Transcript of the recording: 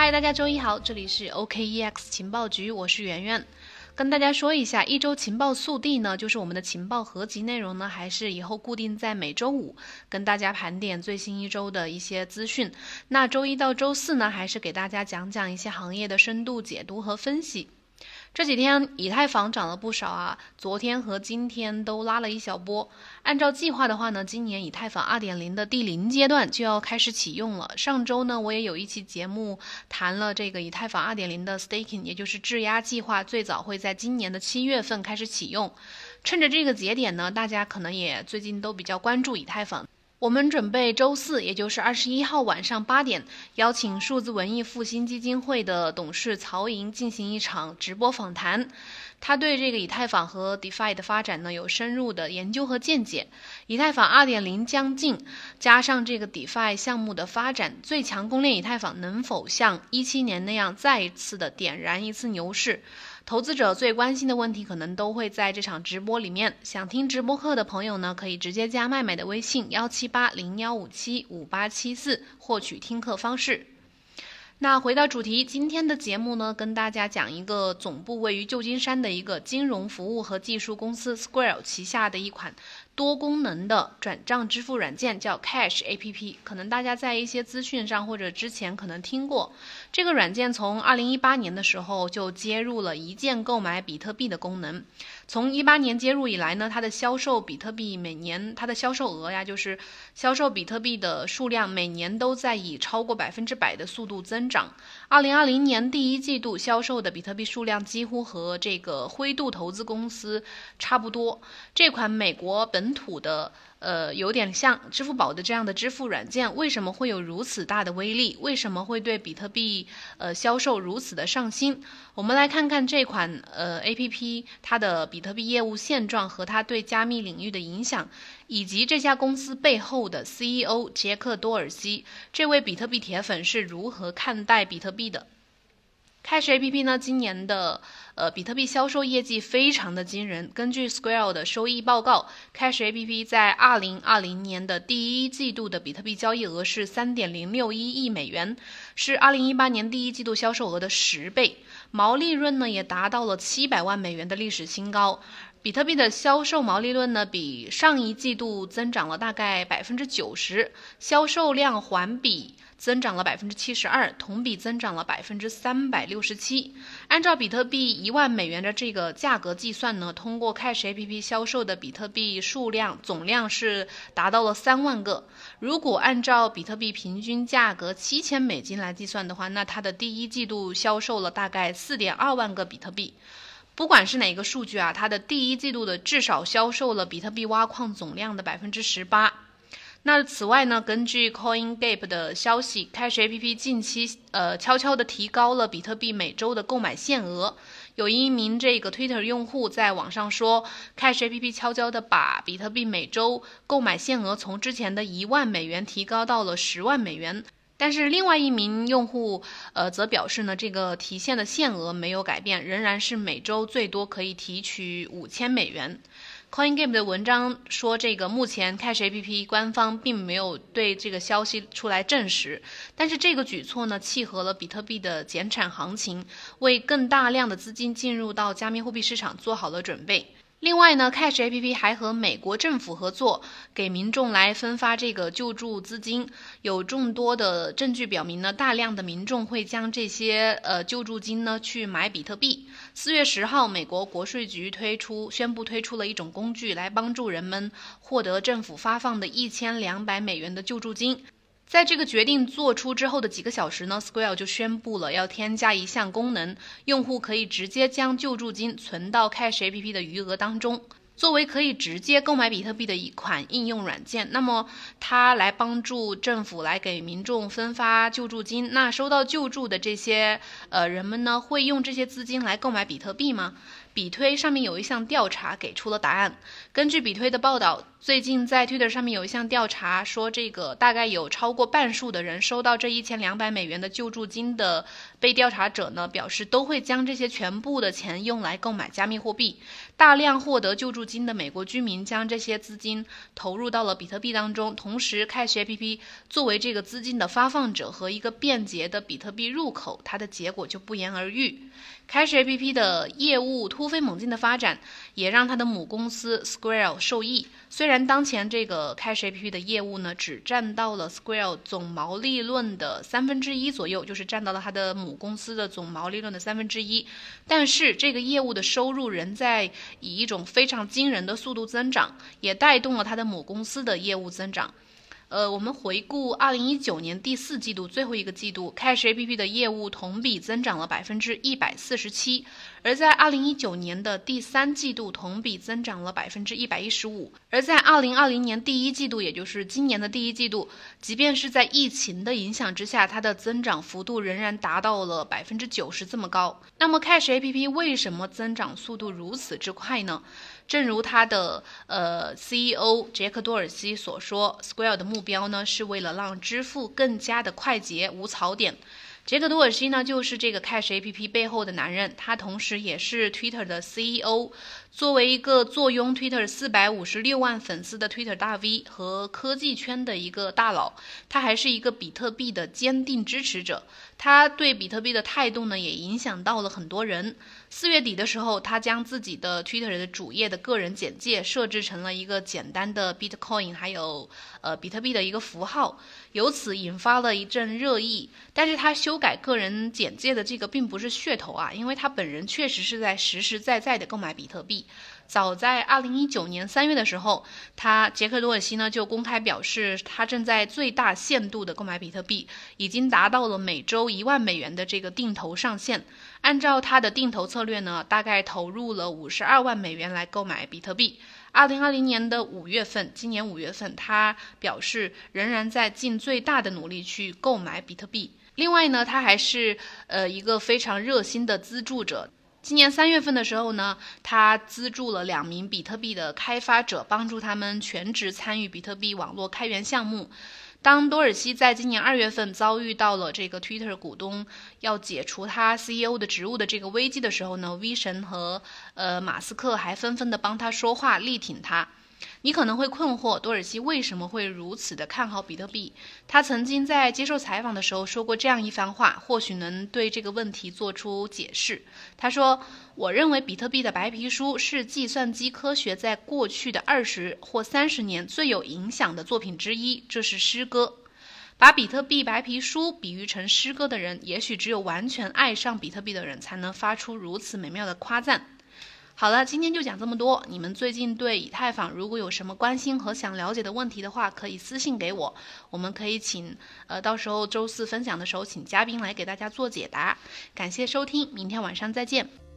嗨，大家周一好，这里是 OKEX 情报局，我是圆圆，跟大家说一下，一周情报速递呢，就是我们的情报合集内容呢，还是以后固定在每周五跟大家盘点最新一周的一些资讯。那周一到周四呢，还是给大家讲讲一些行业的深度解读和分析。这几天以太坊涨了不少啊，昨天和今天都拉了一小波。按照计划的话呢，今年以太坊2.0的第零阶段就要开始启用了。上周呢，我也有一期节目谈了这个以太坊2.0的 staking，也就是质押计划，最早会在今年的七月份开始启用。趁着这个节点呢，大家可能也最近都比较关注以太坊。我们准备周四，也就是二十一号晚上八点，邀请数字文艺复兴基金会的董事曹莹进行一场直播访谈。他对这个以太坊和 DeFi 的发展呢有深入的研究和见解。以太坊二点零将近，加上这个 DeFi 项目的发展，最强公链以太坊能否像一七年那样再一次的点燃一次牛市？投资者最关心的问题，可能都会在这场直播里面。想听直播课的朋友呢，可以直接加麦麦的微信幺七八零幺五七五八七四，获取听课方式。那回到主题，今天的节目呢，跟大家讲一个总部位于旧金山的一个金融服务和技术公司 Square 旗下的一款。多功能的转账支付软件叫 Cash A P P，可能大家在一些资讯上或者之前可能听过。这个软件从二零一八年的时候就接入了一键购买比特币的功能。从一八年接入以来呢，它的销售比特币每年它的销售额呀，就是销售比特币的数量每年都在以超过百分之百的速度增长。二零二零年第一季度销售的比特币数量几乎和这个灰度投资公司差不多。这款美国本本土的，呃，有点像支付宝的这样的支付软件，为什么会有如此大的威力？为什么会对比特币，呃，销售如此的上心？我们来看看这款，呃，A P P 它的比特币业务现状和它对加密领域的影响，以及这家公司背后的 C E O 杰克多尔西这位比特币铁粉是如何看待比特币的。Cash A P P 呢，今年的呃比特币销售业绩非常的惊人。根据 Square 的收益报告，Cash A P P 在二零二零年的第一季度的比特币交易额是三点零六一亿美元，是二零一八年第一季度销售额的十倍，毛利润呢也达到了七百万美元的历史新高。比特币的销售毛利润呢，比上一季度增长了大概百分之九十，销售量环比。增长了百分之七十二，同比增长了百分之三百六十七。按照比特币一万美元的这个价格计算呢，通过 Cash A P P 销售的比特币数量总量是达到了三万个。如果按照比特币平均价格七千美金来计算的话，那它的第一季度销售了大概四点二万个比特币。不管是哪个数据啊，它的第一季度的至少销售了比特币挖矿总量的百分之十八。那此外呢，根据 CoinGap 的消息，Cash A P P 近期呃悄悄地提高了比特币每周的购买限额。有一名这个 Twitter 用户在网上说，Cash A P P 悄悄地把比特币每周购买限额从之前的一万美元提高到了十万美元。但是另外一名用户呃则表示呢，这个提现的限额没有改变，仍然是每周最多可以提取五千美元。CoinGame 的文章说，这个目前 Cash A P P 官方并没有对这个消息出来证实，但是这个举措呢，契合了比特币的减产行情，为更大量的资金进入到加密货币市场做好了准备。另外呢，Cash A P P 还和美国政府合作，给民众来分发这个救助资金。有众多的证据表明呢，大量的民众会将这些呃救助金呢去买比特币。四月十号，美国国税局推出宣布推出了一种工具，来帮助人们获得政府发放的一千两百美元的救助金。在这个决定做出之后的几个小时呢，Square 就宣布了要添加一项功能，用户可以直接将救助金存到 Cash A P P 的余额当中，作为可以直接购买比特币的一款应用软件。那么它来帮助政府来给民众分发救助金。那收到救助的这些呃人们呢，会用这些资金来购买比特币吗？比推上面有一项调查给出了答案。根据比推的报道，最近在 Twitter 上面有一项调查说，这个大概有超过半数的人收到这一千两百美元的救助金的被调查者呢，表示都会将这些全部的钱用来购买加密货币。大量获得救助金的美国居民将这些资金投入到了比特币当中，同时 Cash APP 作为这个资金的发放者和一个便捷的比特币入口，它的结果就不言而喻。Cash APP 的业务突飞猛进的发展，也让它的母公司 Square 受益。虽然当前这个 Cash APP 的业务呢，只占到了 Square 总毛利润的三分之一左右，就是占到了它的母公司的总毛利润的三分之一，但是这个业务的收入仍在以一种非常惊人的速度增长，也带动了它的母公司的业务增长。呃，我们回顾二零一九年第四季度最后一个季度，Cash APP 的业务同比增长了百分之一百四十七，而在二零一九年的第三季度同比增长了百分之一百一十五，而在二零二零年第一季度，也就是今年的第一季度，即便是在疫情的影响之下，它的增长幅度仍然达到了百分之九十这么高。那么 Cash APP 为什么增长速度如此之快呢？正如它的呃 CEO 杰克多尔西所说，Square 的目标呢是为了让支付更加的快捷无槽点。杰克多尔西呢就是这个 Cash APP 背后的男人，他同时也是 Twitter 的 CEO。作为一个坐拥 Twitter 四百五十六万粉丝的 Twitter 大 V 和科技圈的一个大佬，他还是一个比特币的坚定支持者。他对比特币的态度呢，也影响到了很多人。四月底的时候，他将自己的 Twitter 的主页的个人简介设置成了一个简单的 Bitcoin 还有呃比特币的一个符号，由此引发了一阵热议。但是他修改个人简介的这个并不是噱头啊，因为他本人确实是在实实在在的购买比特币。早在二零一九年三月的时候，他杰克多尔西呢就公开表示，他正在最大限度的购买比特币，已经达到了每周一万美元的这个定投上限。按照他的定投策略呢，大概投入了五十二万美元来购买比特币。二零二零年的五月份，今年五月份，他表示仍然在尽最大的努力去购买比特币。另外呢，他还是呃一个非常热心的资助者。今年三月份的时候呢，他资助了两名比特币的开发者，帮助他们全职参与比特币网络开源项目。当多尔西在今年二月份遭遇到了这个 Twitter 股东要解除他 CEO 的职务的这个危机的时候呢，V 神和呃马斯克还纷纷的帮他说话，力挺他。你可能会困惑，多尔西为什么会如此的看好比特币？他曾经在接受采访的时候说过这样一番话，或许能对这个问题做出解释。他说：“我认为比特币的白皮书是计算机科学在过去的二十或三十年最有影响的作品之一，这是诗歌。把比特币白皮书比喻成诗歌的人，也许只有完全爱上比特币的人才能发出如此美妙的夸赞。”好了，今天就讲这么多。你们最近对以太坊如果有什么关心和想了解的问题的话，可以私信给我，我们可以请呃到时候周四分享的时候请嘉宾来给大家做解答。感谢收听，明天晚上再见。